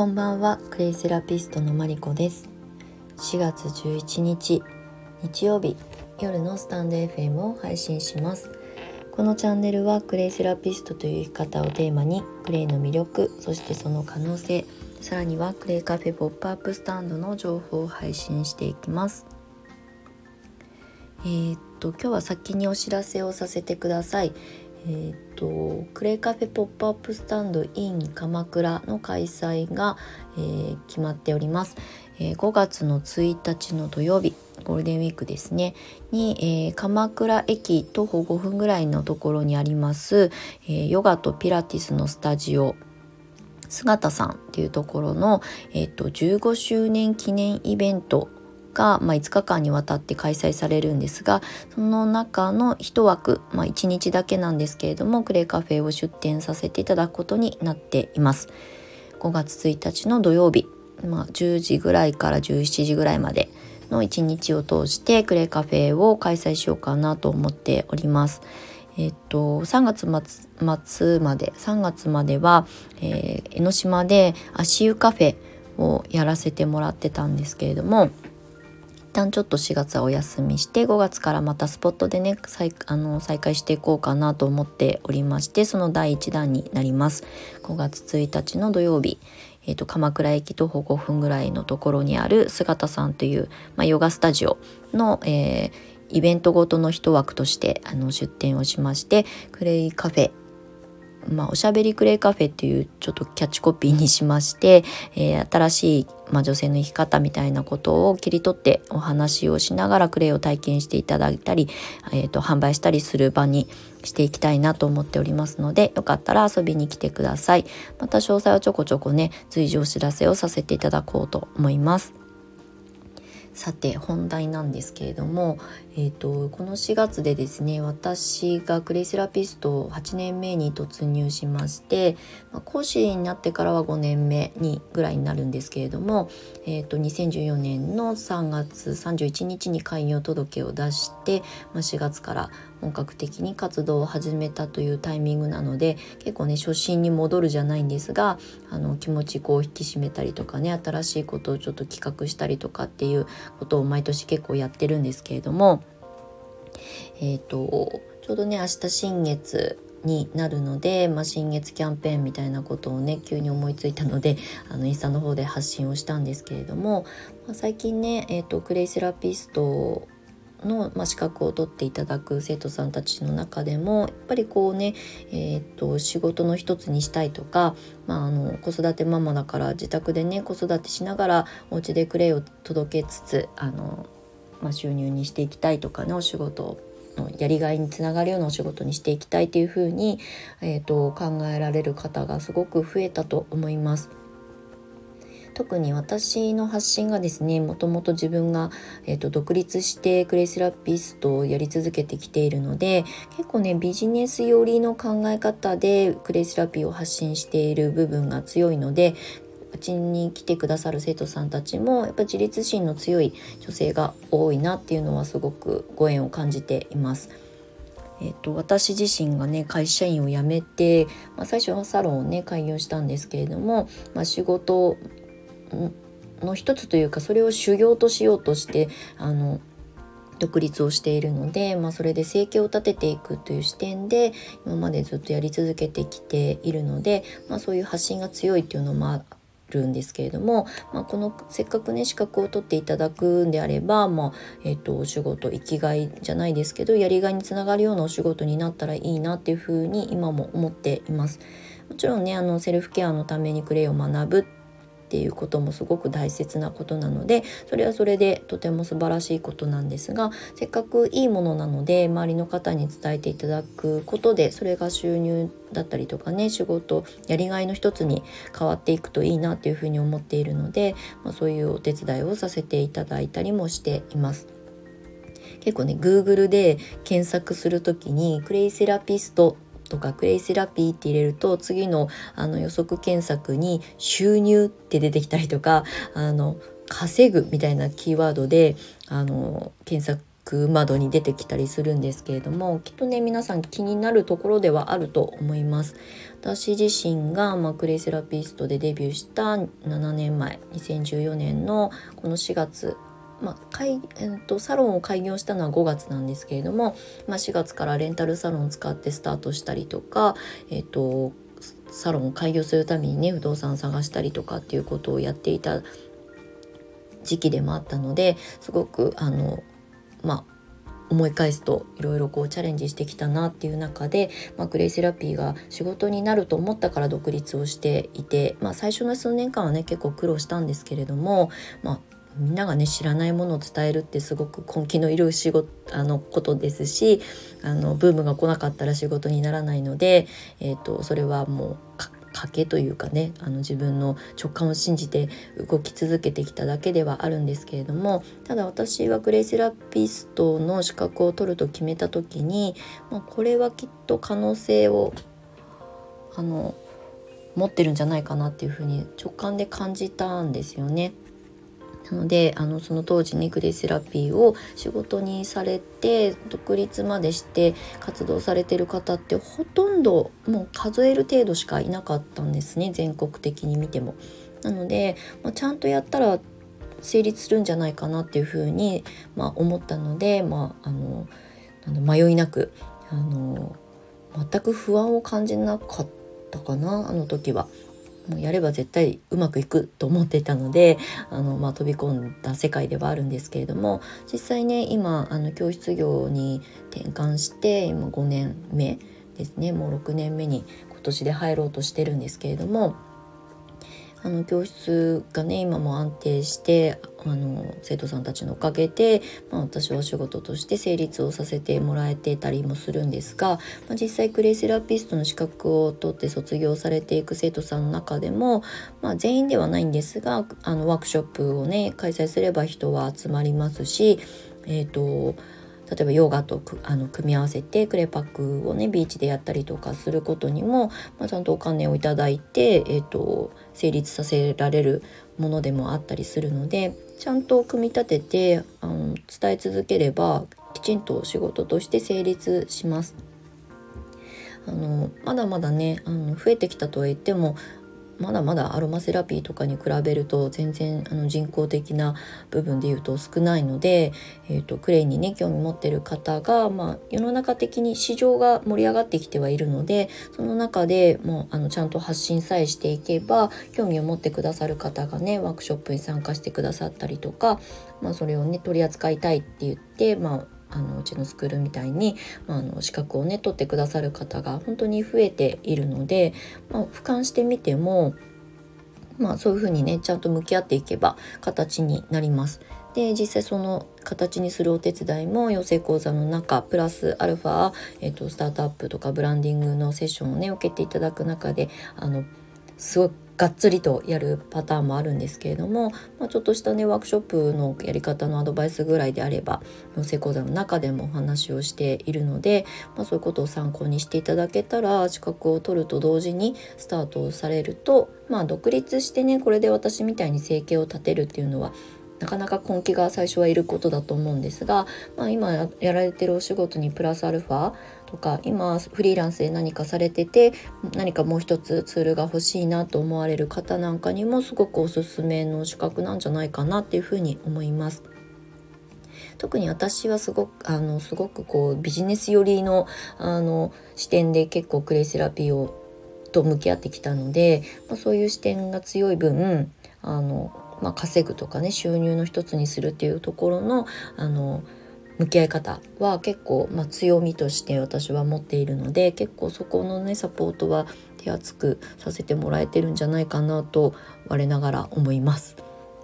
こんばんは。クレイセラピストのマリコです。4月11日日曜日夜のスタンド FM を配信します。このチャンネルはクレイセラピストという生き方をテーマにクレイの魅力そしてその可能性さらにはクレイカフェポップアップスタンドの情報を配信していきます。えー、っと今日は先にお知らせをさせてください。えーと、クレイカフェポップアップスタンド in 鎌倉の開催が、えー、決まっております、えー、5月の1日の土曜日ゴールデンウィークですね。に、えー、鎌倉駅徒歩5分ぐらいのところにあります、えヨガとピラティスのスタジオ姿さんっていうところの、えーと15周年記念イベントが、まあ、5日間にわたって開催されるんですがその中の1枠、まあ、1日だけなんですけれどもクレイカフェを出店させていただくことになっています。5月1日の土曜日、まあ、10時ぐらいから17時ぐらいまでの1日を通してクレイカフェを開催しようかなと思っております。えっと、3月末まで3月までは、えー、江ノ島で足湯カフェをやらせてもらってたんですけれども旦ちょっと4月はお休みして5月からまたスポットでね再あの再開していこうかなと思っておりましてその第1弾になります。5月1日の土曜日、えーと、鎌倉駅徒歩5分ぐらいのところにある姿さんという、まあ、ヨガスタジオの、えー、イベントごとの一枠としてあの出店をしましてクレイカフェまあ、おしゃべりクレイカフェっていうちょっとキャッチコピーにしまして、えー、新しい、まあ、女性の生き方みたいなことを切り取ってお話をしながらクレイを体験していただいたり、えーと、販売したりする場にしていきたいなと思っておりますのでよかったら遊びに来てください。また詳細はちょこちょこね随時お知らせをさせていただこうと思います。さて本題なんですけれども、えーと、この4月でですね私がクレイセラピスト8年目に突入しまして、まあ、講師になってからは5年目にぐらいになるんですけれども、えーと、2014年の3月31日に開業届を出して、まあ、4月から本格的に活動を始めたというタイミングなので結構ね初心に戻るじゃないんですがあの気持ちこう引き締めたりとかね新しいことをちょっと企画したりとかっていうことを毎年結構やってるんですけれどもえっ、ー、とちょうどね明日新月になるので、まあ、新月キャンペーンみたいなことをね急に思いついたのであのインスタの方で発信をしたんですけれども、まあ、最近ね、えーと、クレイセラピストの、まあ、資格を取っていただく生徒さんたちの中でもやっぱりこうね、えーと、仕事の一つにしたいとか、まあ、あの子育てママだから自宅でね子育てしながらお家でクレイを届けつつあの、まあ、収入にしていきたいとかねお仕事のやりがいにつながるようなお仕事にしていきたいというふうに、えーと考えられる方がすごく増えたと思います。特に私の発信がですねもともと自分が、えーと、独立してクレイセラピストをやり続けてきているので結構ねビジネス寄りの考え方でクレイセラピーを発信している部分が強いのでうちに来てくださる生徒さんたちもやっぱ自立心の強い女性が多いなっていうのはすごくご縁を感じています。えっと、私自身がね会社員を辞めて、まあ、最初はサロンをね開業したんですけれども、まあ、仕事の一つというかそれを修行としようとしてあの独立をしているので、まあ、それで生計を立てていくという視点で今までずっとやり続けてきているので、まあ、そういう発信が強いっていうのもあるんですけれども、まあ、このせっかくね資格を取っていただくんであれば、まあえーと、お仕事生きがいじゃないですけどやりがいにつながるようなお仕事になったらいいなっていうふうに今も思っています。もちろんねあのセルフケアのためにクレイを学ぶっていうこともすごく大切なことなのでそれはそれでとても素晴らしいことなんですがせっかくいいものなので周りの方に伝えていただくことでそれが収入だったりとかね仕事やりがいの一つに変わっていくといいなというふうに思っているので、まあ、そういうお手伝いをさせていただいたりもしています。結構ね Google で検索する時にクレイセラピストとかクレイセラピーって入れると次のあの予測検索に収入って出てきたりとかあの稼ぐみたいなキーワードであの検索窓に出てきたりするんですけれどもきっとね皆さん気になるところではあると思います。私自身が、まあ、クレイセラピストでデビューした7年前2014年のこの4月まあえーと、サロンを開業したのは5月なんですけれども、まあ、4月からレンタルサロンを使ってスタートしたりとか、えーとサロンを開業するためにね不動産探したりとかっていうことをやっていた時期でもあったのですごくあのまあ思い返すといろいろこうチャレンジしてきたなっていう中で、まあ、クレイセラピーが仕事になると思ったから独立をしていて、まあ、最初の数年間はね結構苦労したんですけれども、まあ、みんながね知らないものを伝えるってすごく根気のいる仕事あのことですしあのブームが来なかったら仕事にならないので、えーと、それはもう賭けというかねあの自分の直感を信じて動き続けてきただけではあるんですけれどもただ私はグレイセラピストの資格を取ると決めた時に、まあ、これはきっと可能性をあの持ってるんじゃないかなっていうふうに直感で感じたんですよね。なのであのその当時にグレイセラピーを仕事にされて独立までして活動されてる方ってほとんどもう数える程度しかいなかったんですね全国的に見ても。なので、まあ、ちゃんとやったら成立するんじゃないかなっていうふうに、まあ、思ったので、まあ、あの迷いなくあの全く不安を感じなかったかなあの時は。もうやれば絶対うまくいくと思ってたのであの、まあ、飛び込んだ世界ではあるんですけれども実際ね今あの教室業に転換して今5年目ですね。もう6年目に今年で入ろうとしてるんですけれどもあの教室がね今も安定してあの生徒さんたちのおかげで、まあ、私はお仕事として成立をさせてもらえてたりもするんですが、まあ、実際クレイセラピストの資格を取って卒業されていく生徒さんの中でも、まあ、全員ではないんですがあのワークショップをね開催すれば人は集まりますしえっ、ー、と例えばヨガとあの組み合わせてクレパックをねビーチでやったりとかすることにも、まあ、ちゃんとお金をいただいて、えーと、成立させられるものでもあったりするのでちゃんと組み立ててあの伝え続ければきちんと仕事として成立します。あのまだまだねあの増えてきたとは言ってもまだまだアロマセラピーとかに比べると全然あの人工的な部分で言うと少ないので、えーと、クレイにね興味持ってる方が、まあ、世の中的に市場が盛り上がってきてはいるのでその中でもうあのちゃんと発信さえしていけば興味を持ってくださる方がねワークショップに参加してくださったりとか、まあ、それをね取り扱いたいって言って、まああのうちのスクールみたいに、まあ、あの資格をね取ってくださる方が本当に増えているので、まあ、俯瞰してみても、まあ、そういうふうにねちゃんと向き合っていけば形になります。で実際その形にするお手伝いも養成講座の中プラスアルファ、えーと、とスタートアップとかブランディングのセッションをね受けていただく中であのすごいがっつりとやるパターンもあるんですけれども、まあ、ちょっとしたねワークショップのやり方のアドバイスぐらいであれば養成講座の中でもお話をしているので、まあ、そういうことを参考にしていただけたら資格を取ると同時にスタートをされると、まあ、独立してねこれで私みたいに生計を立てるっていうのはなかなか根気が最初はいることだと思うんですが、まあ、今やられてるお仕事にプラスアルファとか今フリーランスで何かされてて何かもう一つツールが欲しいなと思われる方なんかにもすごくおすすめの資格なんじゃないかなっていうふうに思います。特に私はすごくあのすごくこうビジネス寄りのあの視点で結構クレイセラピーをと向き合ってきたので、まあ、そういう視点が強い分あの、まあ、稼ぐとかね収入の一つにするっていうところのあの向き合い方は結構、まあ、強みとして私は持っているので結構そこのねサポートは手厚くさせてもらえてるんじゃないかなと我ながら思います。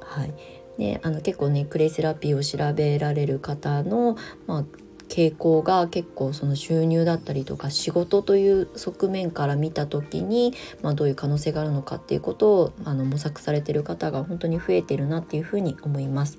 はいであの結構ねクレイセラピーを調べられる方の、まあ、傾向が結構その収入だったりとか仕事という側面から見た時に、まあ、どういう可能性があるのかっていうことをあの模索されてる方が本当に増えてるなっていうふうに思います。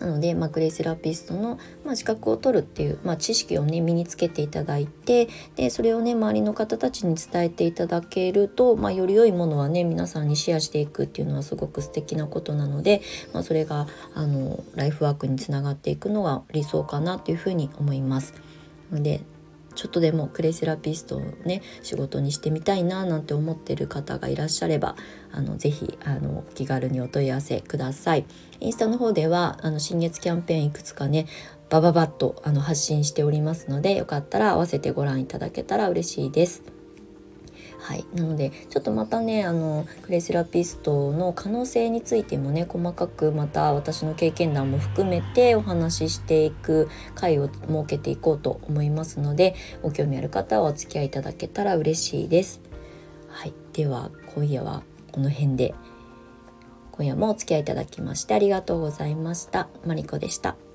なので、まあ、グレイセラピストの、まあ、資格を取るっていう、まあ、知識をね身につけていただいてでそれをね周りの方たちに伝えていただけると、まあ、より良いものはね皆さんにシェアしていくっていうのはすごく素敵なことなので、まあ、それがあのライフワークにつながっていくのが理想かなというふうに思います。のでちょっとでもクレイセラピストをね仕事にしてみたいななんて思ってる方がいらっしゃればあのぜひあの気軽にお問い合わせください。インスタの方ではあの新月キャンペーンいくつかねバババッとあの発信しておりますのでよかったら合わせてご覧いただけたら嬉しいです。はい、なのでちょっとまたねあのクレイセラピストの可能性についてもね細かくまた私の経験談も含めてお話ししていく回を設けていこうと思いますのでご興味ある方はお付き合いいただけたら嬉しいです。はい、では今夜はこの辺で今夜もお付き合いいただきましてありがとうございました。マリコでした。